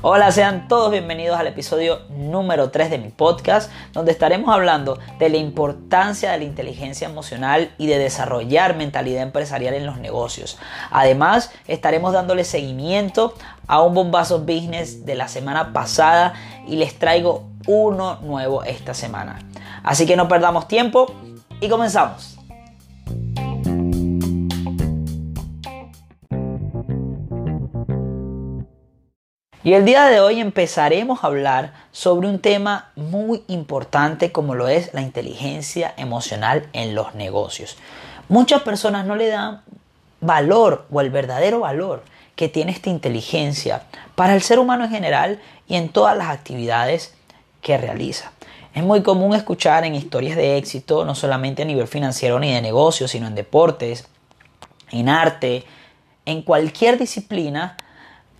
Hola, sean todos bienvenidos al episodio número 3 de mi podcast, donde estaremos hablando de la importancia de la inteligencia emocional y de desarrollar mentalidad empresarial en los negocios. Además, estaremos dándole seguimiento a un bombazo business de la semana pasada y les traigo uno nuevo esta semana. Así que no perdamos tiempo y comenzamos. Y el día de hoy empezaremos a hablar sobre un tema muy importante como lo es la inteligencia emocional en los negocios. Muchas personas no le dan valor o el verdadero valor que tiene esta inteligencia para el ser humano en general y en todas las actividades que realiza. Es muy común escuchar en historias de éxito, no solamente a nivel financiero ni de negocios, sino en deportes, en arte, en cualquier disciplina,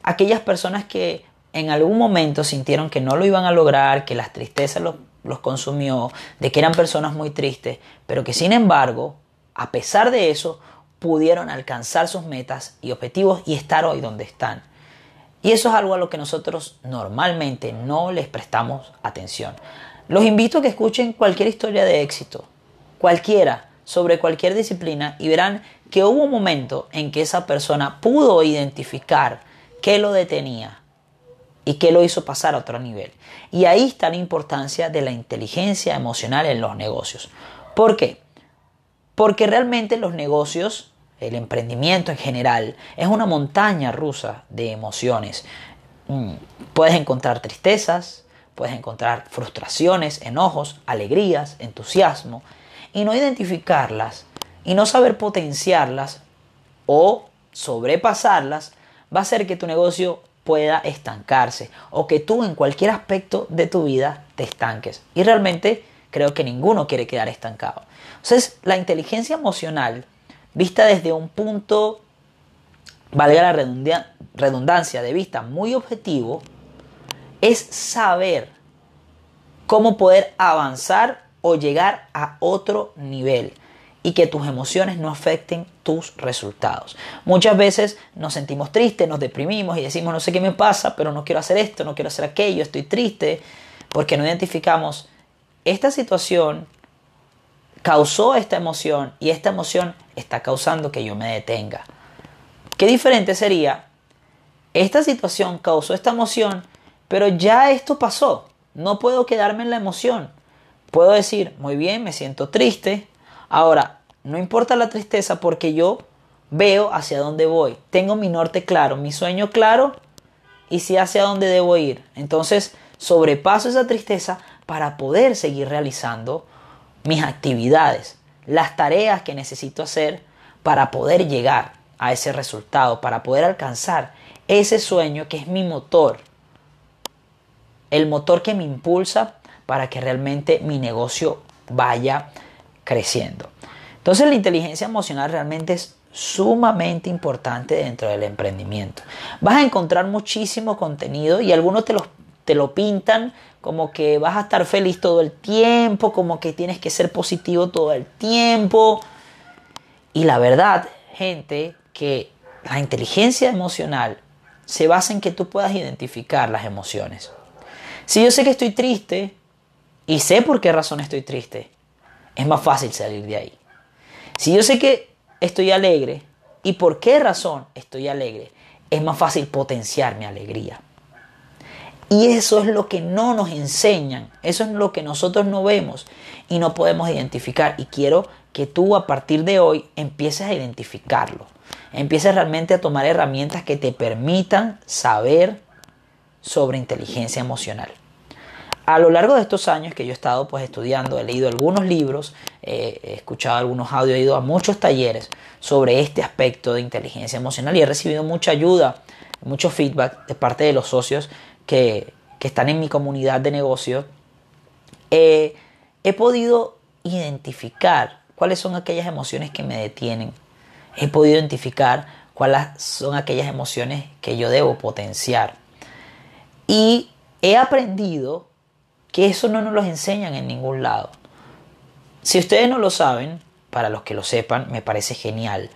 aquellas personas que en algún momento sintieron que no lo iban a lograr, que las tristezas los, los consumió, de que eran personas muy tristes, pero que sin embargo, a pesar de eso, pudieron alcanzar sus metas y objetivos y estar hoy donde están. Y eso es algo a lo que nosotros normalmente no les prestamos atención. Los invito a que escuchen cualquier historia de éxito, cualquiera, sobre cualquier disciplina y verán que hubo un momento en que esa persona pudo identificar qué lo detenía y qué lo hizo pasar a otro nivel. Y ahí está la importancia de la inteligencia emocional en los negocios. ¿Por qué? Porque realmente los negocios, el emprendimiento en general, es una montaña rusa de emociones. Mm, puedes encontrar tristezas, puedes encontrar frustraciones, enojos, alegrías, entusiasmo, y no identificarlas y no saber potenciarlas o sobrepasarlas va a hacer que tu negocio pueda estancarse o que tú en cualquier aspecto de tu vida te estanques. Y realmente creo que ninguno quiere quedar estancado. Entonces, la inteligencia emocional, vista desde un punto, valga la redundancia, de vista muy objetivo, es saber cómo poder avanzar o llegar a otro nivel y que tus emociones no afecten tus resultados. Muchas veces nos sentimos tristes, nos deprimimos y decimos no sé qué me pasa, pero no quiero hacer esto, no quiero hacer aquello, estoy triste, porque no identificamos esta situación causó esta emoción y esta emoción está causando que yo me detenga. Qué diferente sería, esta situación causó esta emoción, pero ya esto pasó, no puedo quedarme en la emoción. Puedo decir, muy bien, me siento triste, Ahora, no importa la tristeza porque yo veo hacia dónde voy. Tengo mi norte claro, mi sueño claro y sé hacia dónde debo ir. Entonces, sobrepaso esa tristeza para poder seguir realizando mis actividades, las tareas que necesito hacer para poder llegar a ese resultado, para poder alcanzar ese sueño que es mi motor, el motor que me impulsa para que realmente mi negocio vaya creciendo. Entonces la inteligencia emocional realmente es sumamente importante dentro del emprendimiento. Vas a encontrar muchísimo contenido y algunos te lo, te lo pintan como que vas a estar feliz todo el tiempo, como que tienes que ser positivo todo el tiempo. Y la verdad, gente, que la inteligencia emocional se basa en que tú puedas identificar las emociones. Si yo sé que estoy triste y sé por qué razón estoy triste, es más fácil salir de ahí. Si yo sé que estoy alegre y por qué razón estoy alegre, es más fácil potenciar mi alegría. Y eso es lo que no nos enseñan, eso es lo que nosotros no vemos y no podemos identificar. Y quiero que tú a partir de hoy empieces a identificarlo, empieces realmente a tomar herramientas que te permitan saber sobre inteligencia emocional a lo largo de estos años que yo he estado pues estudiando, he leído algunos libros, he escuchado algunos audios, he ido a muchos talleres sobre este aspecto de inteligencia emocional y he recibido mucha ayuda, mucho feedback de parte de los socios que, están en mi comunidad de negocio. he podido identificar cuáles son aquellas emociones que me detienen. He podido identificar cuáles son aquellas emociones que yo debo potenciar. Y he aprendido que eso no nos lo enseñan en ningún lado. Si ustedes no lo saben, para los que lo sepan, me parece genial.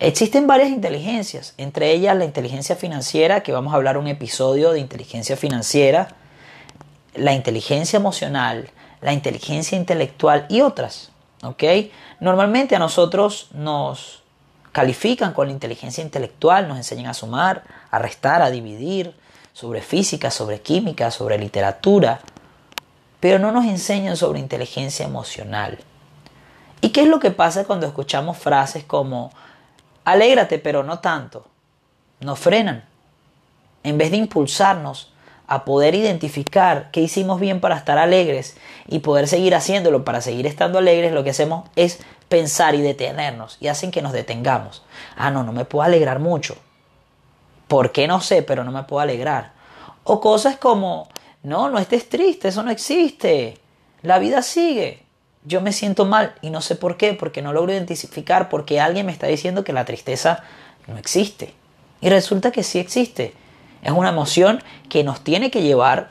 Existen varias inteligencias, entre ellas la inteligencia financiera, que vamos a hablar un episodio de inteligencia financiera, la inteligencia emocional, la inteligencia intelectual y otras. Normalmente a nosotros nos califican con la inteligencia intelectual, nos enseñan a sumar, a restar, a dividir, sobre física, sobre química, sobre literatura, pero no nos enseñan sobre inteligencia emocional. ¿Y qué es lo que pasa cuando escuchamos frases como Alégrate, pero no tanto. Nos frenan. En vez de impulsarnos a poder identificar qué hicimos bien para estar alegres y poder seguir haciéndolo para seguir estando alegres, lo que hacemos es pensar y detenernos y hacen que nos detengamos. Ah, no, no me puedo alegrar mucho. ¿Por qué no sé, pero no me puedo alegrar? O cosas como, no, no estés triste, eso no existe. La vida sigue yo me siento mal y no sé por qué, porque no logro identificar, porque alguien me está diciendo que la tristeza no existe. Y resulta que sí existe. Es una emoción que nos tiene que llevar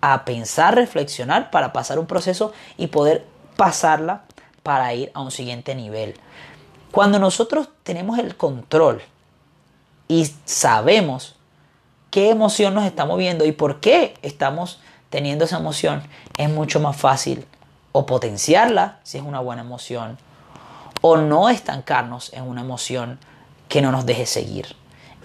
a pensar, reflexionar para pasar un proceso y poder pasarla para ir a un siguiente nivel. Cuando nosotros tenemos el control y sabemos qué emoción nos está moviendo y por qué estamos teniendo esa emoción, es mucho más fácil o potenciarla si es una buena emoción, o no estancarnos en una emoción que no nos deje seguir.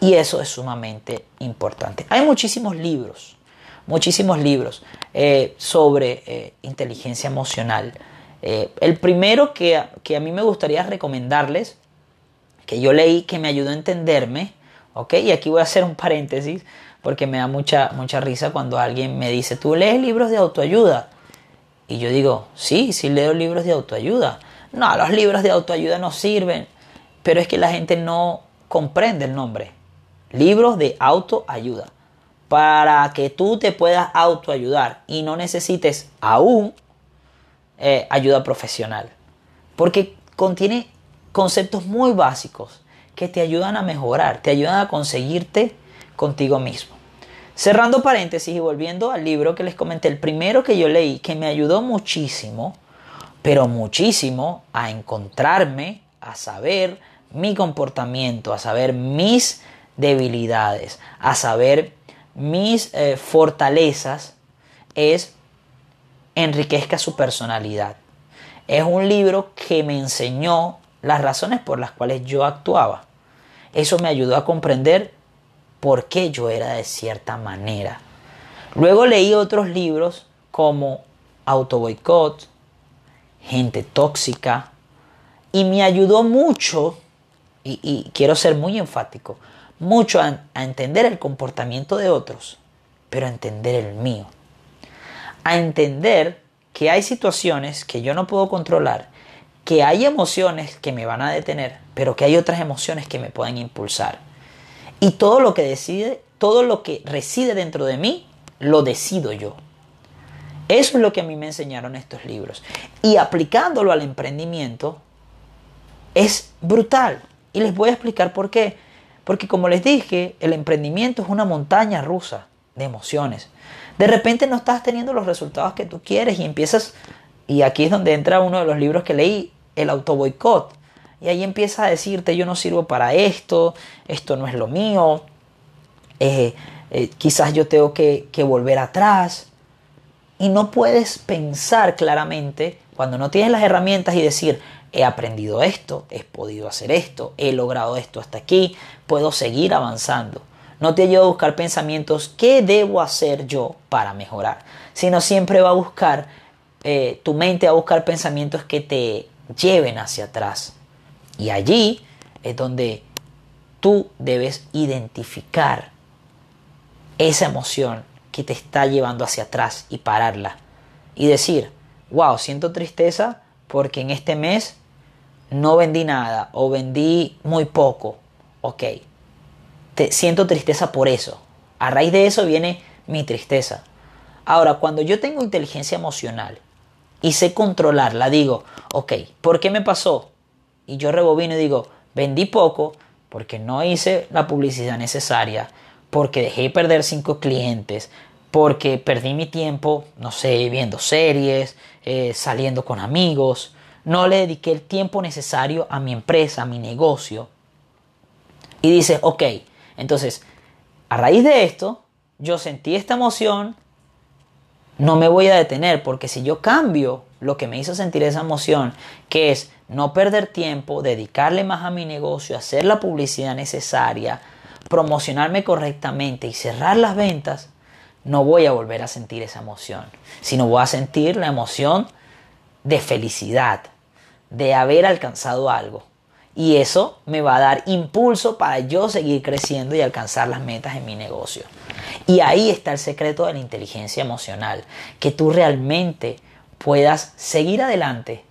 Y eso es sumamente importante. Hay muchísimos libros, muchísimos libros eh, sobre eh, inteligencia emocional. Eh, el primero que, que, a mí me gustaría recomendarles, que yo leí, que me ayudó a entenderme, ¿ok? Y aquí voy a hacer un paréntesis, porque me da mucha, mucha risa cuando alguien me dice, tú lees libros de autoayuda. Y yo digo, sí, sí leo libros de autoayuda. No, los libros de autoayuda no sirven. Pero es que la gente no comprende el nombre. Libros de autoayuda. Para que tú te puedas autoayudar y no necesites aún eh, ayuda profesional. Porque contiene conceptos muy básicos que te ayudan a mejorar, te ayudan a conseguirte contigo mismo. Cerrando paréntesis y volviendo al libro que les comenté, el primero que yo leí, que me ayudó muchísimo, pero muchísimo a encontrarme, a saber mi comportamiento, a saber mis debilidades, a saber mis eh, fortalezas, es Enriquezca su personalidad. Es un libro que me enseñó las razones por las cuales yo actuaba. Eso me ayudó a comprender por qué yo era de cierta manera. Luego leí otros libros como Auto Boicot, Gente Tóxica, y me ayudó mucho, y, quiero ser muy enfático, mucho a, a entender el comportamiento de otros, pero a entender el mío. A entender que hay situaciones que yo no puedo controlar, que hay emociones que me van a detener, pero que hay otras emociones que me pueden impulsar. Y todo lo que decide, todo lo que reside dentro de mí, lo decido yo. Eso es lo que a mí me enseñaron estos libros. Y aplicándolo al emprendimiento es brutal. Y les voy a explicar por qué. Porque como les dije, el emprendimiento es una montaña rusa de emociones. De repente no estás teniendo los resultados que tú quieres y empiezas, y aquí es donde entra uno de los libros que leí, el autoboicot. Y ahí empieza a decirte, yo no sirvo para esto, esto no es lo mío, eh, eh, quizás yo tengo que, volver atrás. Y no puedes pensar claramente cuando no tienes las herramientas y decir, he aprendido esto, he podido hacer esto, he logrado esto hasta aquí, puedo seguir avanzando. No te ayuda a buscar pensamientos, ¿qué debo hacer yo para mejorar? Sino siempre va a buscar, eh, tu mente va a buscar pensamientos que te lleven hacia atrás. Y allí es donde tú debes identificar esa emoción que te está llevando hacia atrás y pararla. Y decir, wow, siento tristeza porque en este mes no vendí nada o vendí muy poco. Ok, te, siento tristeza por eso. A raíz de eso viene mi tristeza. Ahora, cuando yo tengo inteligencia emocional y sé controlarla, digo, ok, ¿por qué me pasó? Y yo rebobino y digo, vendí poco porque no hice la publicidad necesaria, porque dejé perder cinco clientes, porque perdí mi tiempo, no sé, viendo series, eh, saliendo con amigos. no le dediqué el tiempo necesario a mi empresa, a mi negocio. Y dices, ok, entonces, a raíz de esto, yo sentí esta emoción, no me voy a detener, porque si yo cambio lo que me hizo sentir esa emoción, que es no perder tiempo, dedicarle más a mi negocio, hacer la publicidad necesaria, promocionarme correctamente y cerrar las ventas, no voy a volver a sentir esa emoción, sino voy a sentir la emoción de felicidad, de haber alcanzado algo. Y eso me va a dar impulso para yo seguir creciendo y alcanzar las metas en mi negocio. Y ahí está el secreto de la inteligencia emocional, que tú realmente puedas seguir adelante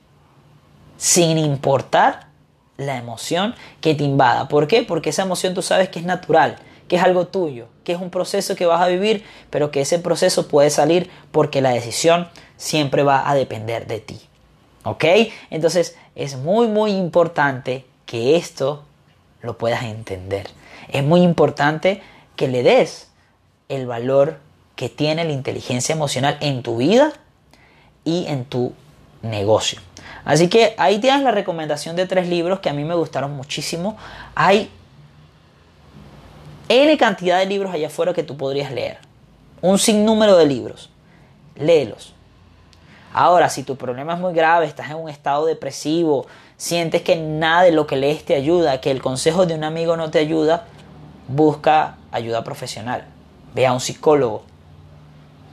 sin importar la emoción que te invada. ¿Por qué? Porque esa emoción tú sabes que es natural, que es algo tuyo, que es un proceso que vas a vivir, pero que ese proceso puede salir porque la decisión siempre va a depender de ti. ¿Ok? Entonces es muy, muy importante que esto lo puedas entender. Es muy importante que le des el valor que tiene la inteligencia emocional en tu vida y en tu negocio. Así que ahí tienes la recomendación de tres libros que a mí me gustaron muchísimo. Hay N cantidad de libros allá afuera que tú podrías leer. Un sinnúmero de libros. Léelos. Ahora, si tu problema es muy grave, estás en un estado depresivo, sientes que nada de lo que lees te ayuda, que el consejo de un amigo no te ayuda, busca ayuda profesional. Ve a un psicólogo.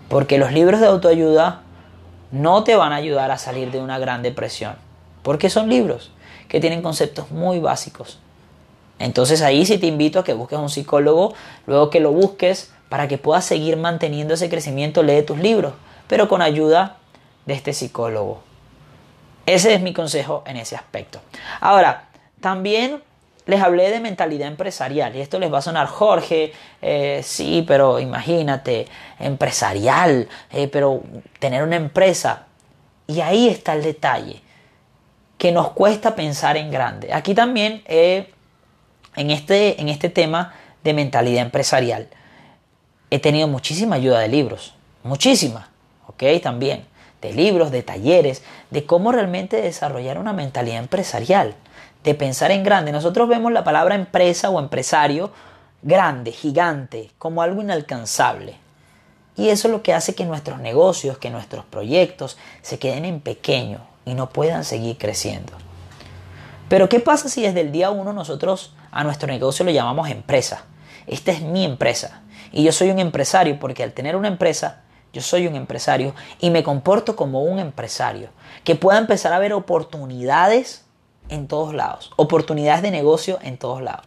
Porque los libros de autoayuda no te van a ayudar a salir de una gran depresión. Porque son libros que tienen conceptos muy básicos. Entonces ahí sí te invito a que busques un psicólogo, luego que lo busques para que puedas seguir manteniendo ese crecimiento, lee tus libros, pero con ayuda de este psicólogo. Ese es mi consejo en ese aspecto. Ahora, también les hablé de mentalidad empresarial y esto les va a sonar Jorge, eh, sí, pero imagínate, empresarial, eh, pero tener una empresa. Y ahí está el detalle, que nos cuesta pensar en grande. Aquí también en, este, en este tema de mentalidad empresarial he tenido muchísima ayuda de libros, muchísima, ¿ok? También de libros, de talleres, de cómo realmente desarrollar una mentalidad empresarial, de pensar en grande. Nosotros vemos la palabra empresa o empresario grande, gigante, como algo inalcanzable. Y eso es lo que hace que nuestros negocios, que nuestros proyectos se queden en pequeño y no puedan seguir creciendo. Pero ¿qué pasa si desde el día uno nosotros a nuestro negocio lo llamamos empresa? Esta es mi empresa. Y yo soy un empresario porque al tener una empresa yo soy un empresario y me comporto como un empresario que pueda empezar a ver oportunidades en todos lados, oportunidades de negocio en todos lados.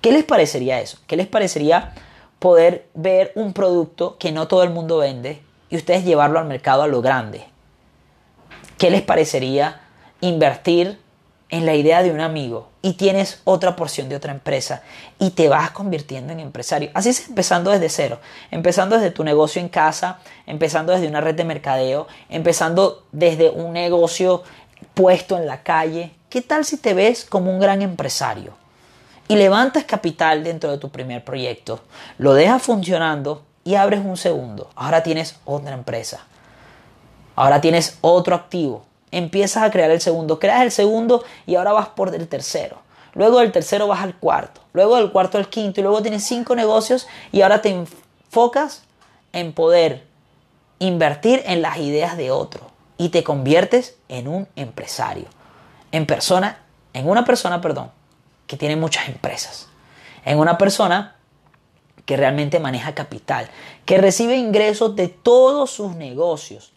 ¿Qué les parecería eso? ¿Qué les parecería poder ver un producto que no todo el mundo vende y ustedes llevarlo al mercado a lo grande? ¿Qué les parecería invertir en la idea de un amigo y tienes otra porción de otra empresa y te vas convirtiendo en empresario. Así es empezando desde cero, empezando desde tu negocio en casa, empezando desde una red de mercadeo, empezando desde un negocio puesto en la calle. ¿Qué tal si te ves como un gran empresario? Y levantas capital dentro de tu primer proyecto, lo dejas funcionando y abres un segundo. Ahora tienes otra empresa. Ahora tienes otro activo empiezas a crear el segundo, creas el segundo y ahora vas por el tercero. Luego del tercero vas al cuarto, luego del cuarto al quinto y luego tienes cinco negocios y ahora te enfocas en poder invertir en las ideas de otro y te conviertes en un empresario, en persona, en una persona, perdón, que tiene muchas empresas, en una persona que realmente maneja capital, que recibe ingresos de todos sus negocios,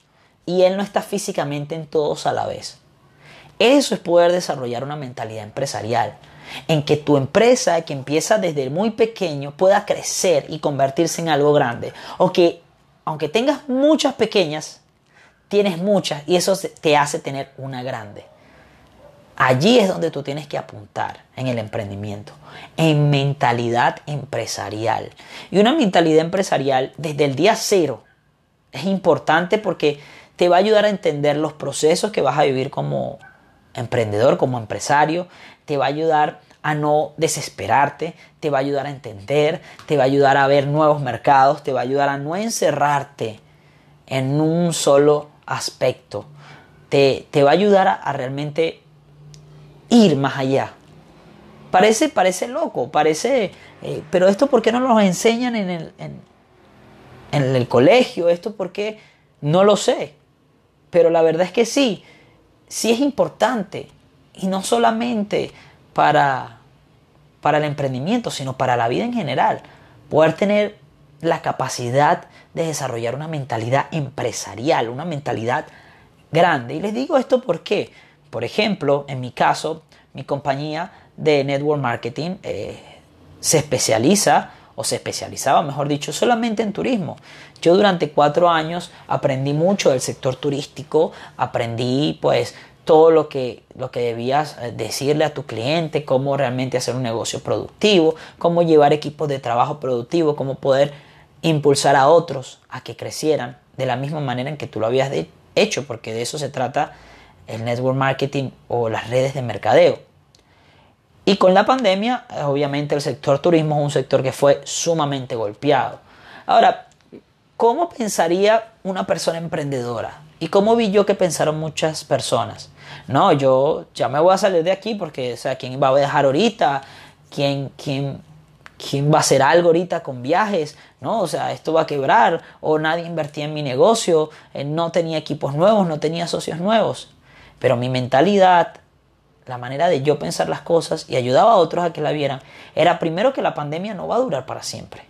y él no está físicamente en todos a la vez. Eso es poder desarrollar una mentalidad empresarial, en que tu empresa, que empieza desde muy pequeño, pueda crecer y convertirse en algo grande. O que, aunque tengas muchas pequeñas, tienes muchas y eso te hace tener una grande. Allí es donde tú tienes que apuntar en el emprendimiento, en mentalidad empresarial. Y una mentalidad empresarial desde el día cero es importante porque te va a ayudar a entender los procesos que vas a vivir como emprendedor, como empresario, te va a ayudar a no desesperarte, te va a ayudar a entender, te va a ayudar a ver nuevos mercados, te va a ayudar a no encerrarte en un solo aspecto, te, va a ayudar a, realmente ir más allá. Parece, parece loco, parece, eh, pero esto por qué no nos enseñan en el, en, el colegio, esto por qué no lo sé. Pero la verdad es que sí, sí es importante. Y no solamente para, para el emprendimiento, sino para la vida en general. Poder tener la capacidad de desarrollar una mentalidad empresarial, una mentalidad grande. Y les digo esto porque, por ejemplo, en mi caso, mi compañía de network marketing eh, se especializa o se especializaba, mejor dicho, solamente en turismo. Yo durante cuatro años aprendí mucho del sector turístico, aprendí pues todo lo que, lo que debías eh, decirle a tu cliente, cómo realmente hacer un negocio productivo, cómo llevar equipos de trabajo productivo, cómo poder impulsar a otros a que crecieran de la misma manera en que tú lo habías hecho, porque de eso se trata el network marketing o las redes de mercadeo. Y con la pandemia, obviamente el sector turismo es un sector que fue sumamente golpeado. Ahora, ¿cómo pensaría una persona emprendedora? ¿Y cómo vi yo que pensaron muchas personas? No, yo ya me voy a salir de aquí porque, o sea, ¿quién va a dejar ahorita? ¿Quién, quién, quién va a hacer algo ahorita con viajes? ¿No? O sea, esto va a quebrar o nadie invertía en mi negocio, eh, no tenía equipos nuevos, no tenía socios nuevos. Pero mi mentalidad, la manera de yo pensar las cosas y ayudaba a otros a que la vieran, era primero que la pandemia no va a durar para siempre.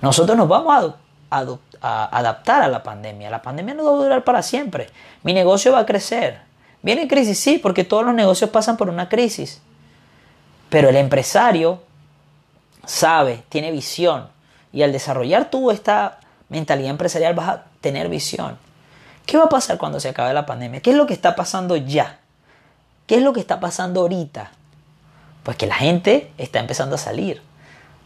Nosotros nos vamos a, adaptar a la pandemia. La pandemia no va a durar para siempre. Mi negocio va a crecer. Viene crisis, sí, porque todos los negocios pasan por una crisis. Pero el empresario sabe, tiene visión. Y al desarrollar tú esta mentalidad empresarial vas a tener visión. ¿Qué va a pasar cuando se acabe la pandemia? ¿Qué es lo que está pasando ya? ¿Qué es lo que está pasando ahorita? Pues que la gente está empezando a salir.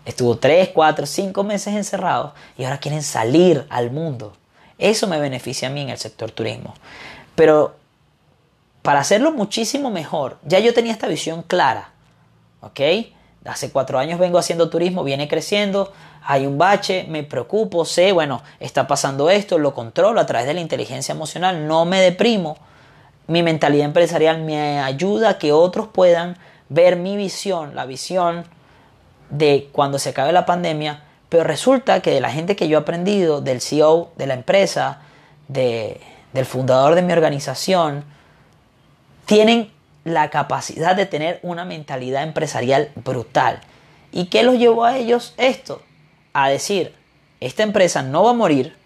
Estuvo 3, 4, 5 meses encerrado y ahora quieren salir al mundo. Eso me beneficia a mí en el sector turismo. Pero para hacerlo muchísimo mejor, ya yo tenía esta visión clara. ¿Ok? Hace cuatro años vengo haciendo turismo, viene creciendo, hay un bache, me preocupo, sé, bueno, está pasando esto, lo controlo a través de la inteligencia emocional, no me deprimo. Mi mentalidad empresarial me ayuda a que otros puedan ver mi visión, la visión de cuando se acabe la pandemia, pero resulta que de la gente que yo he aprendido, del CEO de la empresa, de, del fundador de mi organización, tienen la capacidad de tener una mentalidad empresarial brutal. ¿Y qué los llevó a ellos esto? A decir, esta empresa no va a morir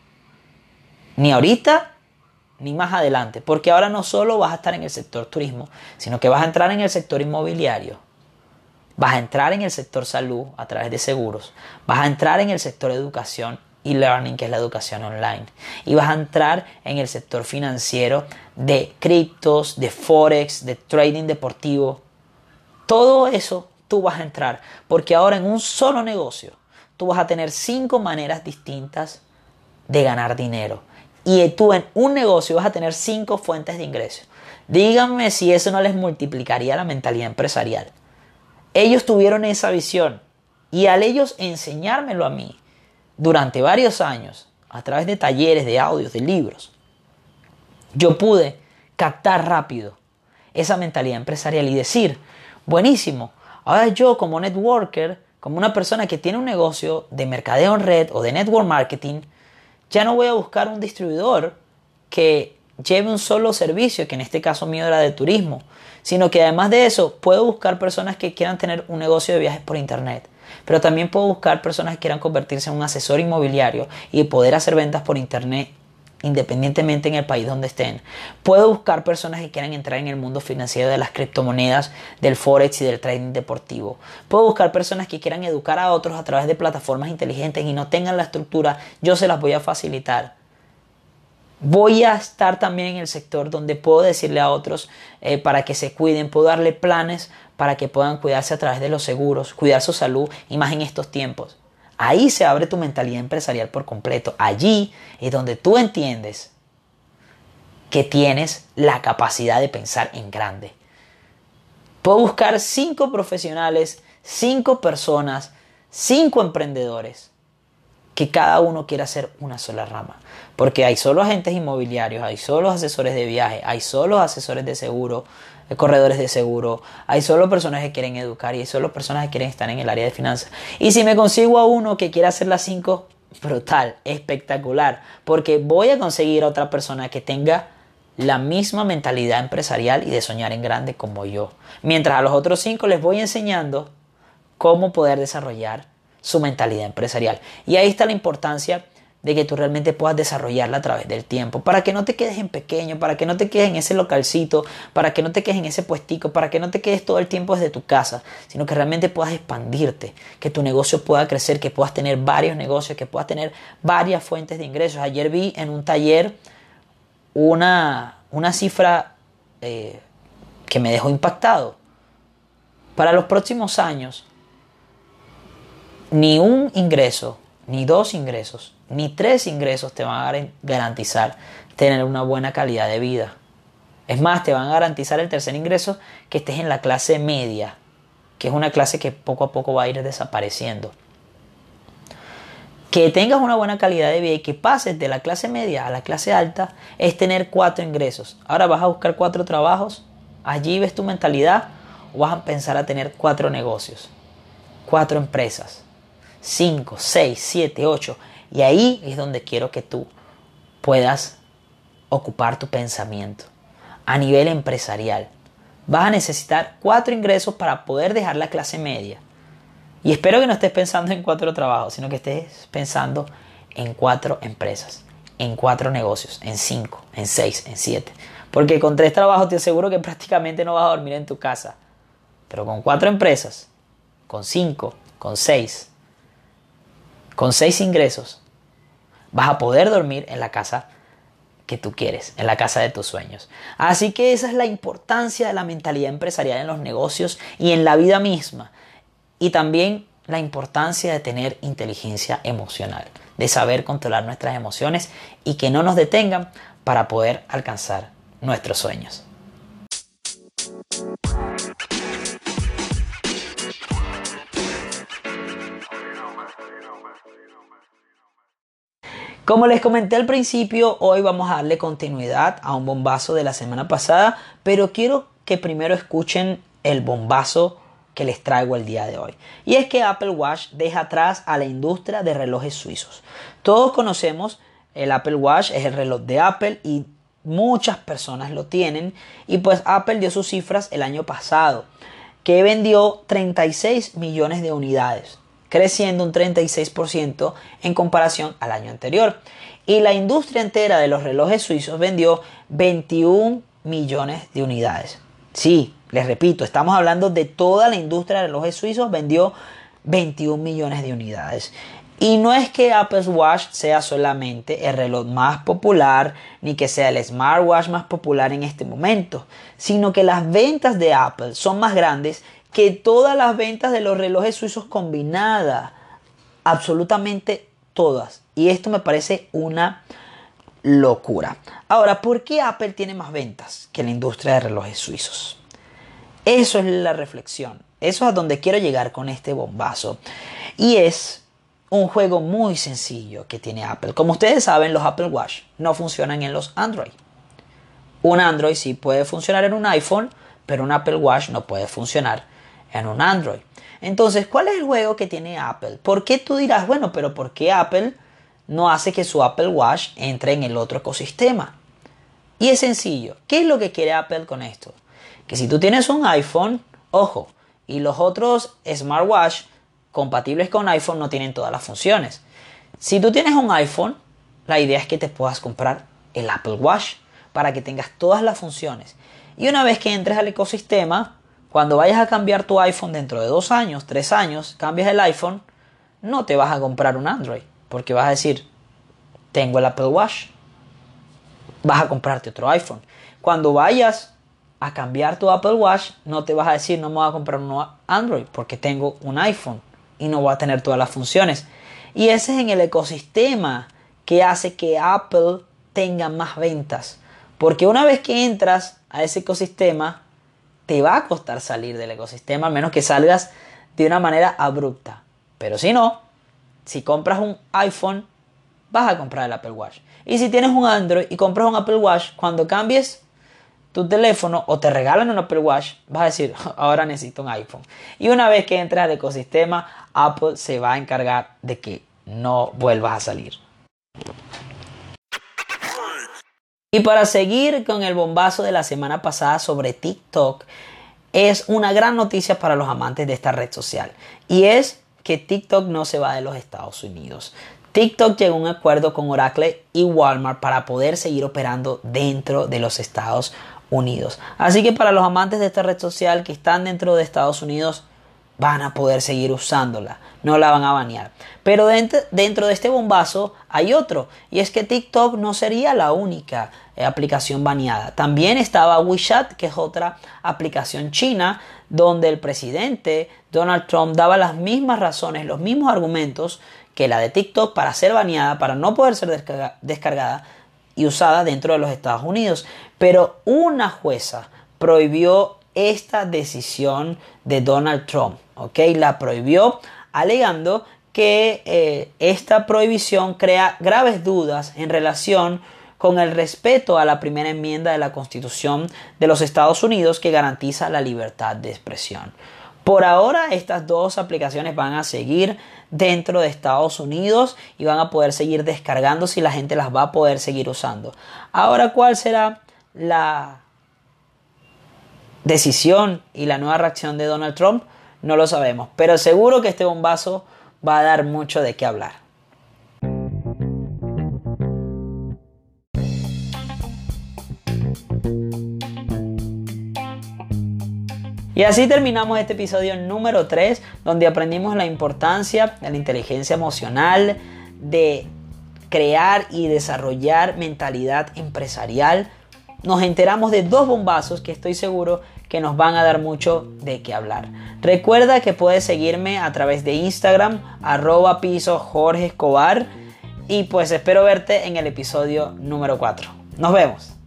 ni ahorita ni más adelante, porque ahora no solo vas a estar en el sector turismo, sino que vas a entrar en el sector inmobiliario, Vas a entrar en el sector salud a través de seguros. Vas a entrar en el sector educación y learning, que es la educación online. Y vas a entrar en el sector financiero de criptos, de forex, de trading deportivo. Todo eso tú vas a entrar. Porque ahora en un solo negocio tú vas a tener cinco maneras distintas de ganar dinero. Y tú en un negocio vas a tener cinco fuentes de ingreso. Díganme si eso no les multiplicaría la mentalidad empresarial. Ellos tuvieron esa visión y al ellos enseñármelo a mí durante varios años, a través de talleres, de audios, de libros, yo pude captar rápido esa mentalidad empresarial y decir, buenísimo, ahora yo como networker, como una persona que tiene un negocio de mercadeo en red o de network marketing, ya no voy a buscar un distribuidor que lleve un solo servicio, que en este caso mío era de turismo, sino que además de eso puedo buscar personas que quieran tener un negocio de viajes por internet. Pero también puedo buscar personas que quieran convertirse en un asesor inmobiliario y poder hacer ventas por internet independientemente en el país donde estén. Puedo buscar personas que quieran entrar en el mundo financiero de las criptomonedas, del forex y del trading deportivo. Puedo buscar personas que quieran educar a otros a través de plataformas inteligentes y no tengan la estructura, yo se las voy a facilitar voy a estar también en el sector donde puedo decirle a otros eh, para que se cuiden, puedo darle planes para que puedan cuidarse a través de los seguros, cuidar su salud y más en estos tiempos. Ahí se abre tu mentalidad empresarial por completo. Allí es donde tú entiendes que tienes la capacidad de pensar en grande. Puedo buscar cinco profesionales, cinco personas, cinco emprendedores que cada uno quiera hacer una sola rama. Porque hay solo agentes inmobiliarios, hay solo asesores de viaje, hay solo asesores de seguro, corredores de seguro, hay solo personas que quieren educar y hay solo personas que quieren estar en el área de finanzas. Y si me consigo a uno que quiera hacer las cinco, brutal, espectacular, porque voy a conseguir a otra persona que tenga la misma mentalidad empresarial y de soñar en grande como yo. Mientras a los otros cinco les voy enseñando cómo poder desarrollar su mentalidad empresarial. Y ahí está la importancia de que tú realmente puedas desarrollarla a través del tiempo, para que no te quedes en pequeño, para que no te quedes en ese localcito, para que no te quedes en ese puestico, para que no te quedes todo el tiempo desde tu casa, sino que realmente puedas expandirte, que tu negocio pueda crecer, que puedas tener varios negocios, que puedas tener varias fuentes de ingresos. Ayer vi en un taller una, una cifra eh, que me dejó impactado. Para los próximos años, ni un ingreso, ni dos ingresos, ni tres ingresos te van a garantizar tener una buena calidad de vida. Es más, te van a garantizar el tercer ingreso que estés en la clase media, que es una clase que poco a poco va a ir desapareciendo. Que tengas una buena calidad de vida y que pases de la clase media a la clase alta es tener cuatro ingresos. Ahora vas a buscar cuatro trabajos, allí ves tu mentalidad o vas a pensar a tener cuatro negocios, cuatro empresas 5, 6, 7, 8. Y ahí es donde quiero que tú puedas ocupar tu pensamiento a nivel empresarial. Vas a necesitar cuatro ingresos para poder dejar la clase media. Y espero que no estés pensando en cuatro trabajos, sino que estés pensando en cuatro empresas, en cuatro negocios, en cinco, en seis, en siete. Porque con tres trabajos te aseguro que prácticamente no vas a dormir en tu casa. Pero con cuatro empresas, con cinco, con seis, con seis ingresos, vas a poder dormir en la casa que tú quieres, en la casa de tus sueños. Así que esa es la importancia de la mentalidad empresarial en los negocios y en la vida misma. Y también la importancia de tener inteligencia emocional, de saber controlar nuestras emociones y que no nos detengan para poder alcanzar nuestros sueños. Como les comenté al principio, hoy vamos a darle continuidad a un bombazo de la semana pasada, pero quiero que primero escuchen el bombazo que les traigo el día de hoy. Y es que Apple Watch deja atrás a la industria de relojes suizos. Todos conocemos el Apple Watch, es el reloj de Apple y muchas personas lo tienen. Y pues Apple dio sus cifras el año pasado, que vendió 36 millones de unidades creciendo un 36% en comparación al año anterior. Y la industria entera de los relojes suizos vendió 21 millones de unidades. Sí, les repito, estamos hablando de toda la industria de relojes suizos, vendió 21 millones de unidades. Y no es que Apple Watch sea solamente el reloj más popular, ni que sea el smartwatch más popular en este momento, sino que las ventas de Apple son más grandes que todas las ventas de los relojes suizos combinadas, absolutamente todas. Y esto me parece una locura. Ahora, ¿por qué Apple tiene más ventas que la industria de relojes suizos? Eso es la reflexión. Eso es a donde quiero llegar con este bombazo. Y es un juego muy sencillo que tiene Apple. Como ustedes saben, los Apple Watch no funcionan en los Android. Un Android sí puede funcionar en un iPhone, pero un Apple Watch no puede funcionar en un Android. Entonces, ¿cuál es el juego que tiene Apple? ¿Por qué tú dirás, bueno, pero ¿por qué Apple no hace que su Apple Watch entre en el otro ecosistema? Y es sencillo. ¿Qué es lo que quiere Apple con esto? Que si tú tienes un iPhone, ojo, y los otros smartwatch compatibles con iPhone no tienen todas las funciones. Si tú tienes un iPhone, la idea es que te puedas comprar el Apple Watch para que tengas todas las funciones. Y una vez que entres al ecosistema, cuando vayas a cambiar tu iPhone dentro de dos años, tres años, cambias el iPhone, no te vas a comprar un Android, porque vas a decir, tengo el Apple Watch, vas a comprarte otro iPhone. Cuando vayas a cambiar tu Apple Watch, no te vas a decir, no me voy a comprar un Android, porque tengo un iPhone y no voy a tener todas las funciones. Y ese es en el ecosistema que hace que Apple tenga más ventas. Porque una vez que entras a ese ecosistema, te va a costar salir del ecosistema, a menos que salgas de una manera abrupta. Pero si no, si compras un iPhone, vas a comprar el Apple Watch. Y si tienes un Android y compras un Apple Watch, cuando cambies tu teléfono o te regalan un Apple Watch, vas a decir, ahora necesito un iPhone. Y una vez que entres al ecosistema, Apple se va a encargar de que no vuelvas a salir. Y para seguir con el bombazo de la semana pasada sobre TikTok, es una gran noticia para los amantes de esta red social. Y es que TikTok no se va de los Estados Unidos. TikTok llegó a un acuerdo con Oracle y Walmart para poder seguir operando dentro de los Estados Unidos. Así que para los amantes de esta red social que están dentro de Estados Unidos, van a poder seguir usándola, no la van a banear. Pero dentro de este bombazo hay otro, y es que TikTok no sería la única eh, aplicación baneada. También estaba WeChat, que es otra aplicación china, donde el presidente Donald Trump daba las mismas razones, los mismos argumentos que la de TikTok para ser baneada, para no poder ser descargada y usada dentro de los Estados Unidos. Pero una jueza prohibió esta decisión de Donald Trump, ¿ok? La prohibió alegando que eh, esta prohibición crea graves dudas en relación con el respeto a la primera enmienda de la Constitución de los Estados Unidos que garantiza la libertad de expresión. Por ahora estas dos aplicaciones van a seguir dentro de Estados Unidos y van a poder seguir descargando si la gente las va a poder seguir usando. Ahora, ¿cuál será la decisión y la nueva reacción de Donald Trump? No lo sabemos, pero seguro que este bombazo va a dar mucho de qué hablar. Y así terminamos este episodio número 3, donde aprendimos la importancia de la inteligencia emocional, de crear y desarrollar mentalidad empresarial. Nos enteramos de dos bombazos que estoy seguro que nos van a dar mucho de qué hablar. Recuerda que puedes seguirme a través de Instagram, arroba piso Jorge Escobar. Y pues espero verte en el episodio número 4. Nos vemos.